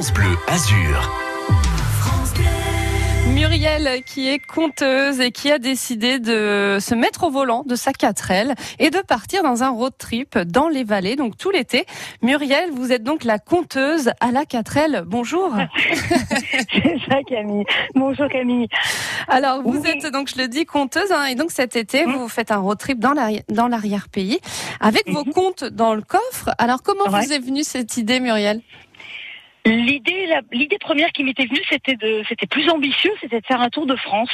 France Bleu Azur. Muriel qui est conteuse et qui a décidé de se mettre au volant de sa 4L et de partir dans un road trip dans les vallées, donc tout l'été. Muriel, vous êtes donc la conteuse à la 4L. Bonjour. C'est ça Camille. Bonjour Camille. Alors vous êtes donc, je le dis, conteuse hein, et donc cet été vous faites un road trip dans l'arri- dans l'arrière-pays avec vos Mhm. comptes dans le coffre. Alors comment Ouais. vous est venue cette idée Muriel? L'idée, la- l'idée première qui m'était venue, c'était de, c'était plus ambitieux, c'était de faire un tour de France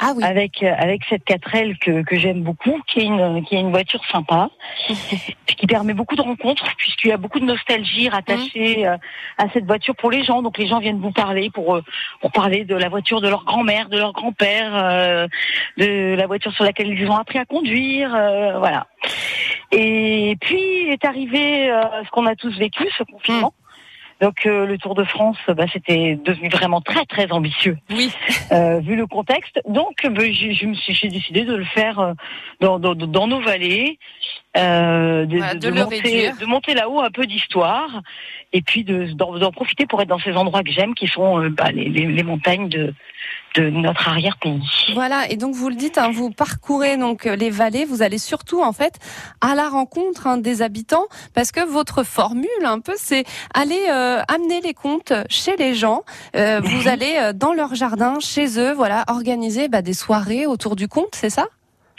Ah oui. avec euh, avec cette 4L que, que j'aime beaucoup, qui est une qui est une voiture sympa, qui permet beaucoup de rencontres, puisqu'il y a beaucoup de nostalgie rattachée euh, à cette voiture pour les gens. Donc les gens viennent vous parler pour euh, pour parler de la voiture de leur grand-mère, de leur grand-père, euh, de la voiture sur laquelle ils ont appris à conduire, euh, voilà. Et puis est arrivé euh, ce qu'on a tous vécu, ce confinement. Donc euh, le Tour de France, bah, c'était devenu vraiment très très ambitieux Oui. euh, vu le contexte. Donc, j'ai- je me suis, j'ai décidé de le faire euh, dans, dans, dans nos vallées, euh, de, Voilà, de- de de le monter, de monter là-haut un peu d'histoire, et puis de- d'en d'en profiter pour être dans ces endroits que j'aime, qui sont euh, bah, les, les, les montagnes de, de notre arrière-pays. Voilà, et donc vous le dites, hein, vous parcourez donc euh, les vallées, vous allez surtout en fait à la rencontre hein, des habitants, parce que votre formule un peu, c'est aller euh, amener les contes chez les gens. Euh, vous allez euh, dans leur jardin, chez eux, voilà, organiser bah, des soirées autour du conte, c'est ça?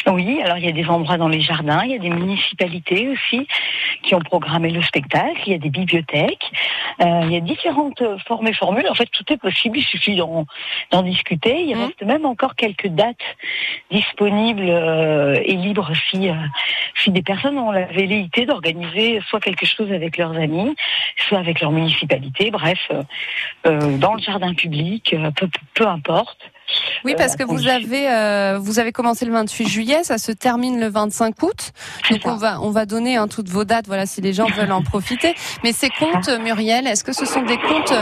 Oui, alors il y a des endroits dans les jardins, il y a des municipalités aussi qui ont programmé le spectacle, il y a des bibliothèques, euh, il y a différentes formes et formules. En fait, tout est possible, il suffit d'en discuter. Il Mhm. reste même encore quelques dates disponibles euh, et libres si, euh, si des personnes ont la velléité d'organiser soit quelque chose avec leurs amis, soit avec leur municipalité, bref, dans le jardin public, peu, peu importe. Oui, Euh, parce que vous attendez. avez euh, vous avez commencé le 28 juillet, ça se termine le 25 août. Donc on va on va donner hein, toutes vos dates, voilà, si les gens veulent en profiter. Mais ces contes, Muriel, est-ce que ce sont des contes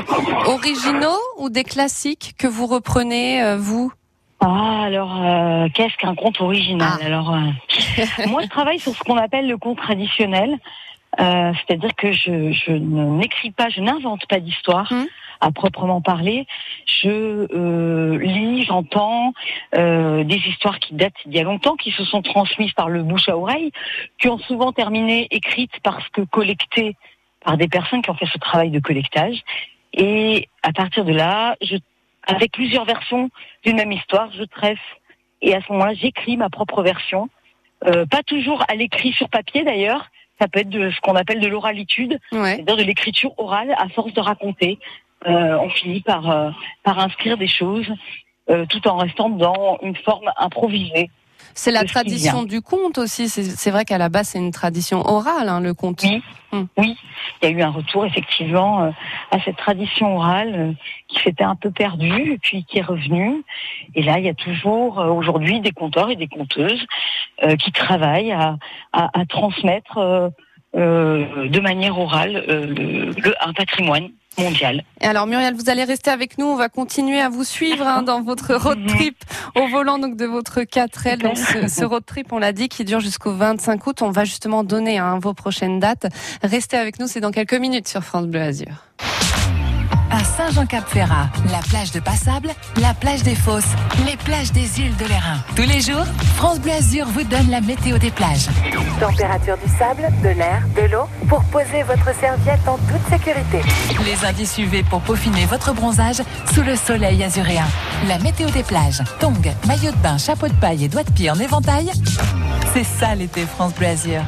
originaux ou des classiques que vous reprenez euh, vous? Ah, alors, euh, qu'est-ce qu'un conte original Ah. Alors, euh, moi, je travaille sur ce qu'on appelle le conte traditionnel. Euh, C'est-à-dire que je, je n'écris pas, je n'invente pas d'histoire Hmm. À proprement parler. Je euh, lis, j'entends euh, des histoires qui datent d'il y a longtemps, qui se sont transmises par le bouche à oreille, qui ont souvent terminé écrites parce que collectées par des personnes qui ont fait ce travail de collectage. Et à partir de là, je, avec plusieurs versions d'une même histoire, je tresse et à ce moment-là, j'écris ma propre version. Euh, pas toujours à l'écrit sur papier d'ailleurs. Ça peut être de ce qu'on appelle de l'oralitude, Ouais. c'est-à-dire de l'écriture orale à force de raconter. Euh, on finit par, euh, par inscrire des choses euh, tout en restant dans une forme improvisée. C'est la tradition du conte aussi. C'est vrai qu'à la base, c'est une tradition orale, hein, le conte. Oui. Hmm. Oui, il y a eu un retour effectivement euh, à cette tradition orale euh, qui s'était un peu perdue et puis qui est revenue. Et là, il y a toujours euh, aujourd'hui des conteurs et des conteuses euh, qui travaillent à, à, à transmettre euh, euh, de manière orale euh, le, le- un patrimoine mondial. Et alors Muriel, vous allez rester avec nous. On va continuer à vous suivre hein, dans votre road Mhm. trip au volant donc de votre 4L. Donc, ce, ce road trip, on l'a dit, qui dure jusqu'au 25 août. On va justement donner hein, vos prochaines dates. Restez avec nous, c'est dans quelques minutes sur France Bleu Azur. À Saint-Jean-Cap-Ferrat, la plage de Passable, la plage des Fosses, les plages des îles de l'Airain. Tous les jours, France Bleu Azur vous donne la météo des plages. Température du sable, de l'air, de l'eau pour poser votre serviette en toute sécurité. Les indices UV pour peaufiner votre bronzage sous le soleil azuréen. La météo des plages, tongs, maillot de bain, chapeau de paille et doigts de pied en éventail. C'est ça l'été France Bleu Azur.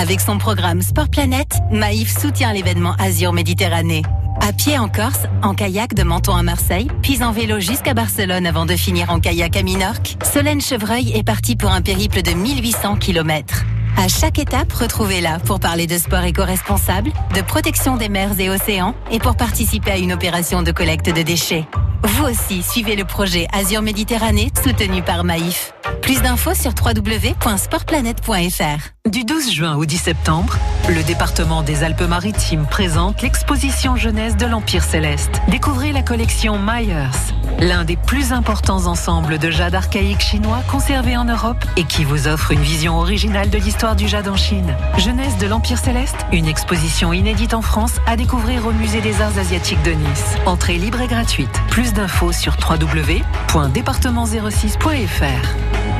Avec son programme Sport Planète, Maïf soutient l'événement Azur Méditerranée. À pied en Corse, en kayak de Menton à Marseille, puis en vélo jusqu'à Barcelone avant de finir en kayak à Minorque, Solène Chevreuil est partie pour un périple de 1800 km. À chaque étape, retrouvez-la pour parler de sport éco-responsable, de protection des mers et océans et pour participer à une opération de collecte de déchets. Vous aussi, suivez le projet Azur Méditerranée soutenu par Maïf. Plus d'infos sur www.sportplanète.fr. Du 12 juin au 10 septembre, le département des Alpes-Maritimes présente l'exposition jeunesse de l'Empire céleste. Découvrez la collection Myers, l'un des plus importants ensembles de jade archaïque chinois conservés en Europe et qui vous offre une vision originale de l'histoire du jade en Chine. Jeunesse de l'Empire céleste, une exposition inédite en France à découvrir au musée des arts asiatiques de Nice. Entrée libre et gratuite. Plus d'infos sur www.département06.fr.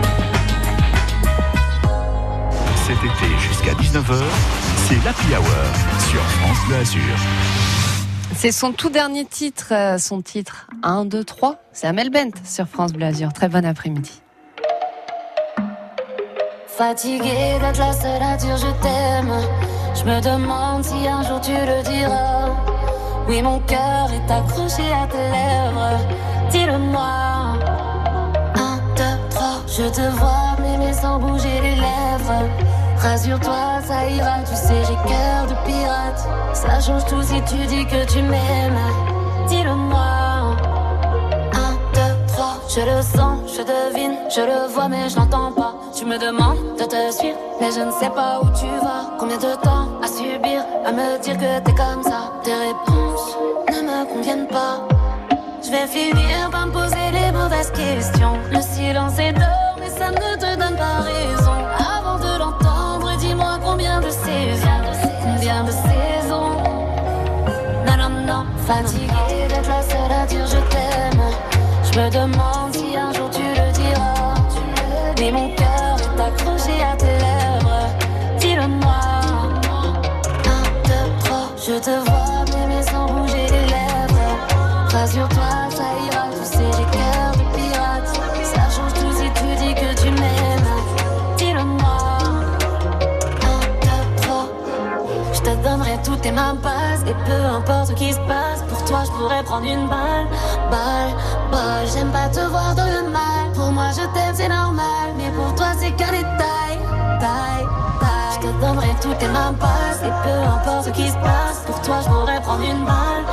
cet été jusqu'à 19h, c'est l'Happy Hour sur France Bleu Azur. C'est son tout dernier titre, euh, son titre 1, 2, 3. C'est Amel Bent sur France Bleu Azur. Très bon après-midi. Fatigué d'être la seule à dire je t'aime. Je me demande si un jour tu le diras. Oui, mon cœur est accroché à tes lèvres. Dis-le-moi. 1, 2, 3. Je te vois m'aimer sans bouger les lèvres. Rassure-toi, ça ira, tu sais, j'ai cœur de pirate. Ça change tout si tu dis que tu m'aimes. Dis-le-moi. Un, deux, trois, je le sens, je devine, je le vois, mais je n'entends pas. Tu me demandes de te suivre, mais je ne sais pas où tu vas. Combien de temps à subir, à me dire que t'es comme ça? Tes réponses ne me conviennent pas. Je vais finir par me poser les mauvaises questions. Le silence est d'or, mais ça ne te donne pas raison. Avant de fatigué d'être la seule à dire je t'aime. Je me demande si un jour tu le diras. Mais mon cœur est accroché à tes lèvres. Dis-le-moi. Un, deux, trois, je te vois m'aimer sans bouger les lèvres. Rassure-toi, ça ira, tu sais, j'ai cœur de pirate. Ça change tout si tu dis que tu m'aimes. Dis-le-moi. Un, deux, trois. Je te donnerai toutes tes mains passes Et peu importe ce qui se passe Pour toi je pourrais prendre une balle. Balle, balle J'aime pas te voir dans le mal. Pour moi je t'aime c'est normal. Mais pour toi c'est qu'un détail. Taille, taille. Je te donnerai toutes tes mains Et peu importe ce qui se passe Pour toi je pourrais prendre une balle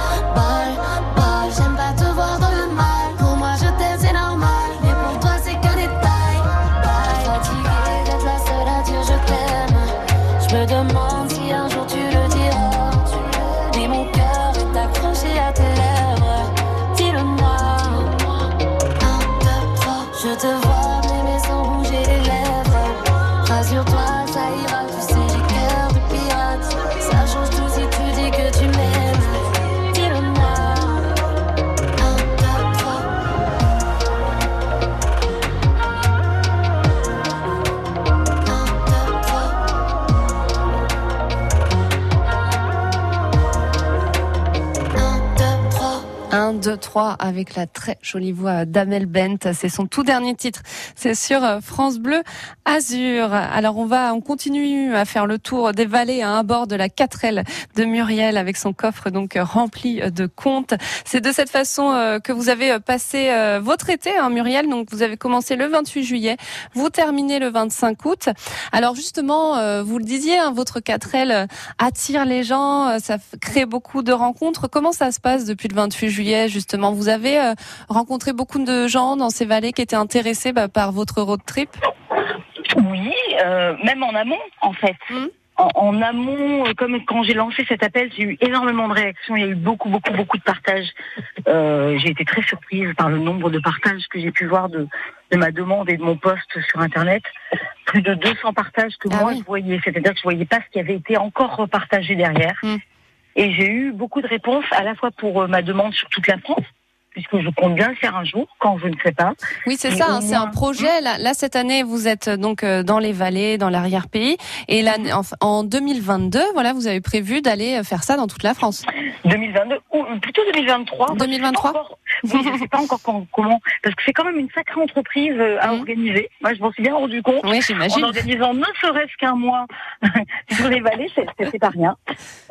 1, 2, 3 avec la très jolie voix d'Amel Bent. C'est son tout dernier titre. C'est sur euh, France Bleu Azur. Alors on va, on continue à faire le tour des vallées à bord de la 4L de Muriel avec son coffre donc euh, rempli de contes. C'est de cette façon euh, que vous avez euh, passé euh, votre été, hein, Muriel. Donc vous avez commencé le 28 juillet, vous terminez le 25 août. Alors justement, euh, vous le disiez, hein, votre 4L euh, attire les gens, euh, ça crée beaucoup de rencontres. Comment ça se passe depuis le 28 juillet justement Vous avez euh, rencontré beaucoup de gens dans ces vallées qui étaient intéressés bah, par votre road trip? Oui, euh, même en amont, en fait. Mhm. En, en amont, euh, comme quand j'ai lancé cet appel, j'ai eu énormément de réactions. Il y a eu beaucoup, beaucoup, beaucoup de partages. Euh, j'ai été très surprise par le nombre de partages que j'ai pu voir de, de ma demande et de mon post sur Internet. Plus de 200 partages que Ah moi oui. je voyais. C'est-à-dire que je voyais pas ce qui avait été encore repartagé derrière. Mhm. Et j'ai eu beaucoup de réponses à la fois pour euh, ma demande sur toute la France, puisque je compte bien le faire un jour, quand je ne sais pas. Oui, c'est ça. hein, c'est un projet. Là, là, cette année, vous êtes euh, donc euh, dans les vallées, dans l'arrière-pays, et là, en, en 2022, voilà, vous avez prévu d'aller euh, faire ça dans toute la France. 2022 ou plutôt 2023. Enfin, 2023? je sais pas encore- Oui, je sais pas encore quand- comment, parce que c'est quand même une sacrée entreprise à organiser. Moi, je m'en suis bien rendu compte. Oui, En j'imagine. organisant ne serait-ce qu'un mois sur les vallées, c'est pas rien.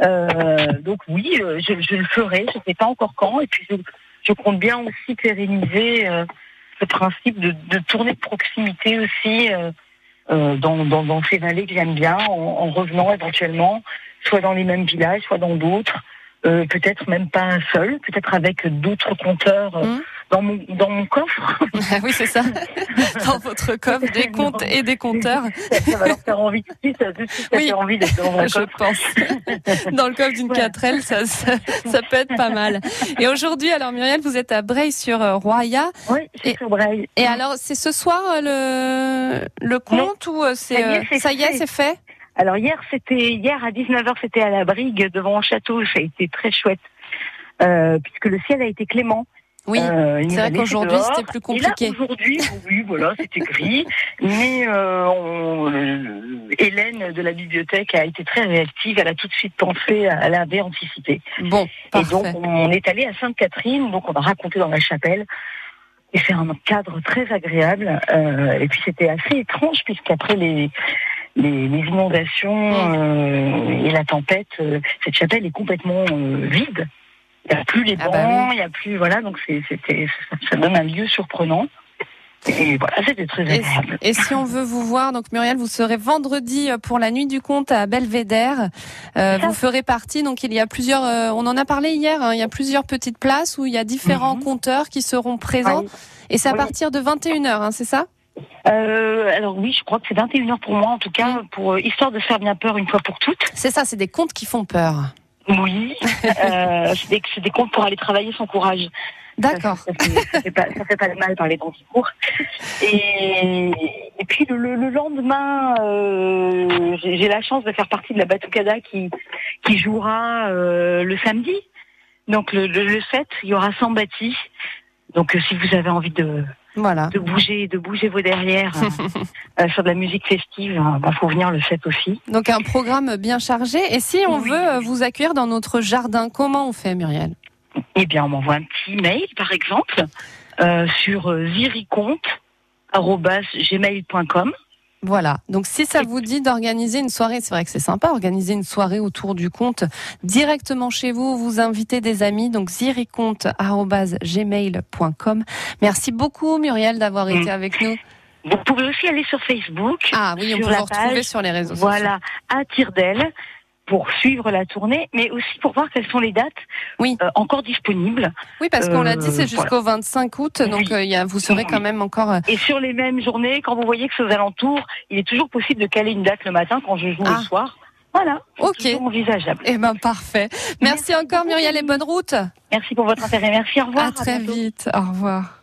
Euh, donc oui, je, je le ferai. Je sais pas encore quand. Et puis je, je compte bien aussi pérenniser euh, principe de, de tournée de proximité aussi euh, euh, dans, dans, dans ces vallées que j'aime bien, en, en revenant éventuellement, soit dans les mêmes villages, soit dans d'autres. Euh, peut-être même pas un seul, peut-être avec d'autres compteurs euh, Mhm. Dans mon dans mon coffre. Ah oui, c'est ça. Dans votre coffre, des comptes et des compteurs. Ça, ça va leur faire envie tout de suite, ça, tout ça Oui. fait envie d'être dans un Je coffre. pense. Dans le coffre d'une Voilà. 4L, ça, ça, ça peut être pas mal. Et aujourd'hui, alors Muriel, vous êtes à Breil-sur-Roya. Oui, c'est sur Braille. Et alors, c'est ce soir euh, le, le compte ou euh, c'est, Ça y est, euh, c'est fait. Alors hier, c'était hier à 19h, c'était à la Brigue devant le château. Ça a été très chouette. Euh, puisque le ciel a été clément. Oui. Euh, c'est vrai qu'aujourd'hui, c'était plus compliqué. aujourd'hui, oui, voilà, c'était gris. Mais euh, on- euh, Hélène de la bibliothèque a été très réactive. Elle a tout de suite pensé, elle avait anticipé. Bon, Et donc, parfait. on est allé à Sainte-Catherine, donc on a raconté dans la chapelle. Et c'est un cadre très agréable. Euh, et puis c'était assez étrange puisqu'après les, les, les inondations euh, et la tempête, euh, cette chapelle est complètement euh, vide. Il n'y a plus les Ah bancs, bah il n'y a plus voilà, donc c'était ça, donne un lieu surprenant. Et voilà, c'était très agréable. et si on veut vous voir, donc Muriel, vous serez vendredi euh, pour la nuit du conte à Belvédère. Euh, vous ferez partie, donc il y a plusieurs, euh, on en a parlé hier, hein, il y a plusieurs petites places où il y a différents Mhm. conteurs qui seront présents. Oui. Et c'est à Oui. partir de 21h, hein, c'est ça? Euh, alors oui, je crois que c'est 21h pour moi, en tout cas, pour histoire de faire bien peur une fois pour toutes. C'est ça, c'est des contes qui font peur. Oui, euh, c'est des, des comptes pour aller travailler son courage. D'accord. Ça, ça, fait, ça fait pas, ça fait pas de mal par les temps qui courent. Et, et puis le, le- le lendemain, euh, j'ai j'ai la chance de faire partie de la Batucada qui, qui jouera euh, le samedi. Donc le, le, le 7, il y aura Sambati. Donc euh, si vous avez envie de, Voilà. de bouger, de bouger vos derrières euh, euh, sur de la musique festive, il bah, faut venir le 7 aussi. Donc un programme bien chargé. Et si on Oui. veut euh, vous accueillir dans notre jardin, comment on fait, Muriel? Eh bien, on m'envoie un petit mail, par exemple, euh, sur ziricompte@gmail.com. Voilà. Donc si ça vous dit d'organiser une soirée, c'est vrai que c'est sympa, organiser une soirée autour du compte directement chez vous, vous invitez des amis, donc ziricompte@gmail.com. Merci beaucoup Muriel d'avoir été Mm. avec nous. Vous pouvez aussi aller sur Facebook. Ah oui, on peut la retrouver sur les réseaux sociaux. Voilà, à Tire-d'Aile pour suivre la tournée, mais aussi pour voir quelles sont les dates Oui. euh, encore disponibles. Oui, parce qu'on l'a Euh, dit, c'est jusqu'au 25 août, donc Oui. euh, y a, vous serez quand même encore. euh, Et sur les mêmes journées, quand vous voyez que c'est aux alentours, il est toujours possible de caler une date le matin quand je joue Ah. le soir. Voilà, Ok. envisageable. Eh ben parfait. Merci, Merci encore Muriel et bonne route. Merci pour votre intérêt. Merci, au revoir. à très vite. Au revoir.